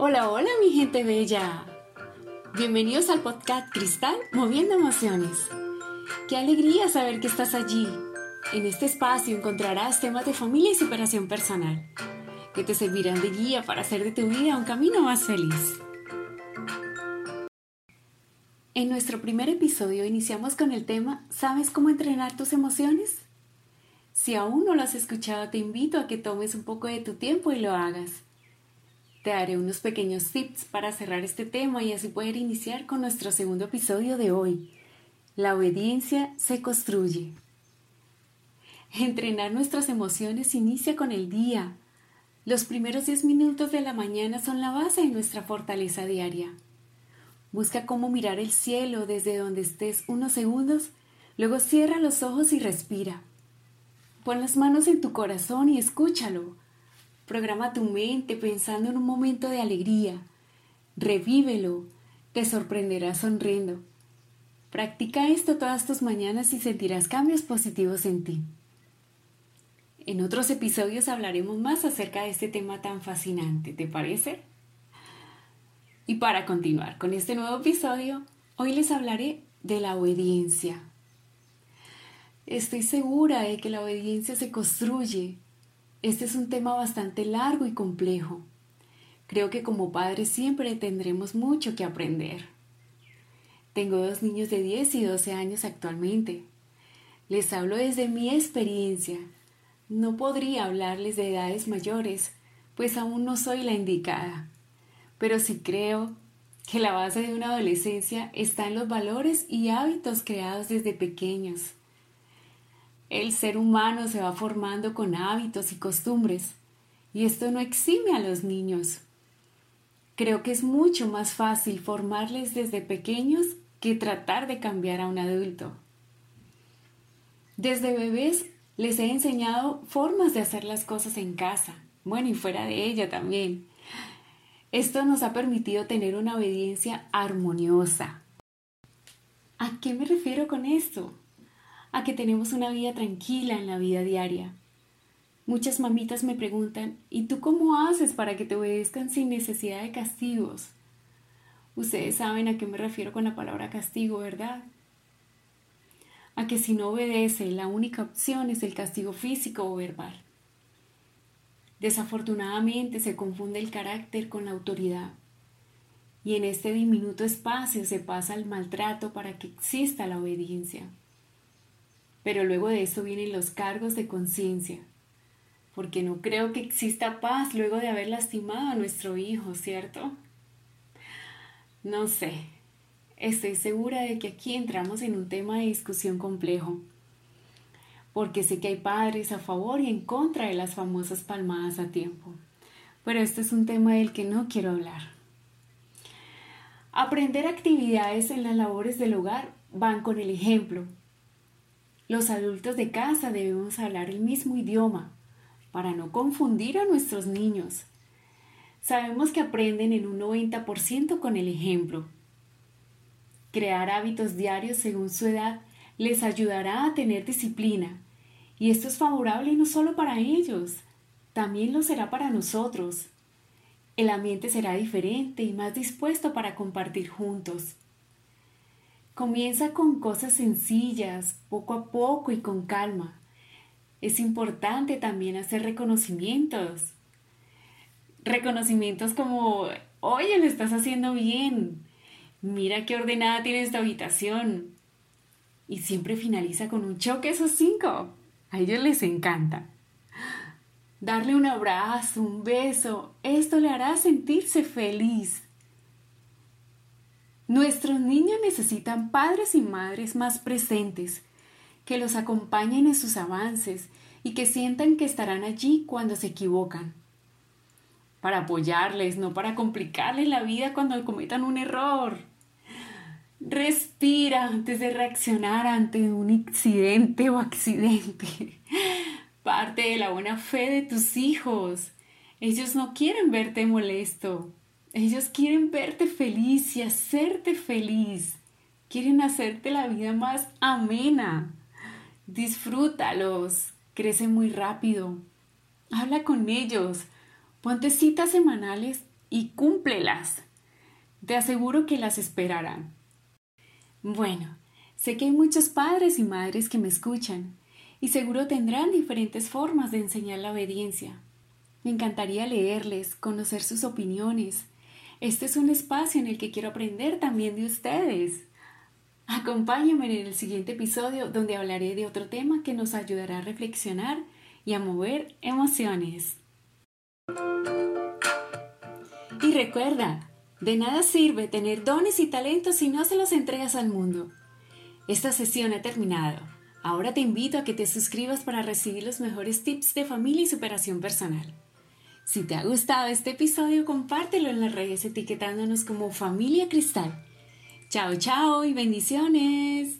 Hola, hola mi gente bella. Bienvenidos al podcast Cristal Moviendo Emociones. Qué alegría saber que estás allí. En este espacio encontrarás temas de familia y superación personal que te servirán de guía para hacer de tu vida un camino más feliz. En nuestro primer episodio iniciamos con el tema ¿Sabes cómo entrenar tus emociones? Si aún no lo has escuchado, te invito a que tomes un poco de tu tiempo y lo hagas. Te daré unos pequeños tips para cerrar este tema y así poder iniciar con nuestro segundo episodio de hoy. La obediencia se construye. Entrenar nuestras emociones inicia con el día. Los primeros 10 minutos de la mañana son la base de nuestra fortaleza diaria. Busca cómo mirar el cielo desde donde estés unos segundos, luego cierra los ojos y respira. Pon las manos en tu corazón y escúchalo. Programa tu mente pensando en un momento de alegría. Revívelo. Te sorprenderás sonriendo. Practica esto todas tus mañanas y sentirás cambios positivos en ti. En otros episodios hablaremos más acerca de este tema tan fascinante, ¿te parece? Y para continuar con este nuevo episodio, hoy les hablaré de la obediencia. Estoy segura de que la obediencia se construye este es un tema bastante largo y complejo. Creo que como padres siempre tendremos mucho que aprender. Tengo dos niños de 10 y 12 años actualmente. Les hablo desde mi experiencia. No podría hablarles de edades mayores, pues aún no soy la indicada. Pero sí creo que la base de una adolescencia está en los valores y hábitos creados desde pequeños. El ser humano se va formando con hábitos y costumbres, y esto no exime a los niños. Creo que es mucho más fácil formarles desde pequeños que tratar de cambiar a un adulto. Desde bebés les he enseñado formas de hacer las cosas en casa, bueno, y fuera de ella también. Esto nos ha permitido tener una obediencia armoniosa. ¿A qué me refiero con esto? A que tenemos una vida tranquila en la vida diaria. Muchas mamitas me preguntan, ¿y tú cómo haces para que te obedezcan sin necesidad de castigos? Ustedes saben a qué me refiero con la palabra castigo, ¿verdad? A que si no obedece, la única opción es el castigo físico o verbal. Desafortunadamente se confunde el carácter con la autoridad y en este diminuto espacio se pasa el maltrato para que exista la obediencia. Pero luego de eso vienen los cargos de conciencia, porque no creo que exista paz luego de haber lastimado a nuestro hijo, ¿cierto? No sé, estoy segura de que aquí entramos en un tema de discusión complejo, porque sé que hay padres a favor y en contra de las famosas palmadas a tiempo, pero este es un tema del que no quiero hablar. Aprender actividades en las labores del hogar van con el ejemplo los adultos de casa debemos hablar el mismo idioma para no confundir a nuestros niños. Sabemos que aprenden en un 90% con el ejemplo. Crear hábitos diarios según su edad les ayudará a tener disciplina y esto es favorable no solo para ellos, también lo será para nosotros. El ambiente será diferente y más dispuesto para compartir juntos. Comienza con cosas sencillas, poco a poco y con calma. Es importante también hacer reconocimientos. Reconocimientos como, oye, lo estás haciendo bien. Mira qué ordenada tiene esta habitación. Y siempre finaliza con un choque esos cinco. A ellos les encanta. Darle un abrazo, un beso, esto le hará sentirse feliz. Nuestros niños necesitan padres y madres más presentes, que los acompañen en sus avances y que sientan que estarán allí cuando se equivocan. Para apoyarles, no para complicarles la vida cuando cometan un error. Respira antes de reaccionar ante un incidente o accidente. Parte de la buena fe de tus hijos. Ellos no quieren verte molesto. Ellos quieren verte feliz y hacerte feliz. Quieren hacerte la vida más amena. Disfrútalos. Crecen muy rápido. Habla con ellos. Ponte citas semanales y cúmplelas. Te aseguro que las esperarán. Bueno, sé que hay muchos padres y madres que me escuchan y seguro tendrán diferentes formas de enseñar la obediencia. Me encantaría leerles, conocer sus opiniones. Este es un espacio en el que quiero aprender también de ustedes. Acompáñame en el siguiente episodio donde hablaré de otro tema que nos ayudará a reflexionar y a mover emociones. Y recuerda, de nada sirve tener dones y talentos si no se los entregas al mundo. Esta sesión ha terminado. Ahora te invito a que te suscribas para recibir los mejores tips de familia y superación personal. Si te ha gustado este episodio, compártelo en las redes etiquetándonos como Familia Cristal. Chao, chao y bendiciones.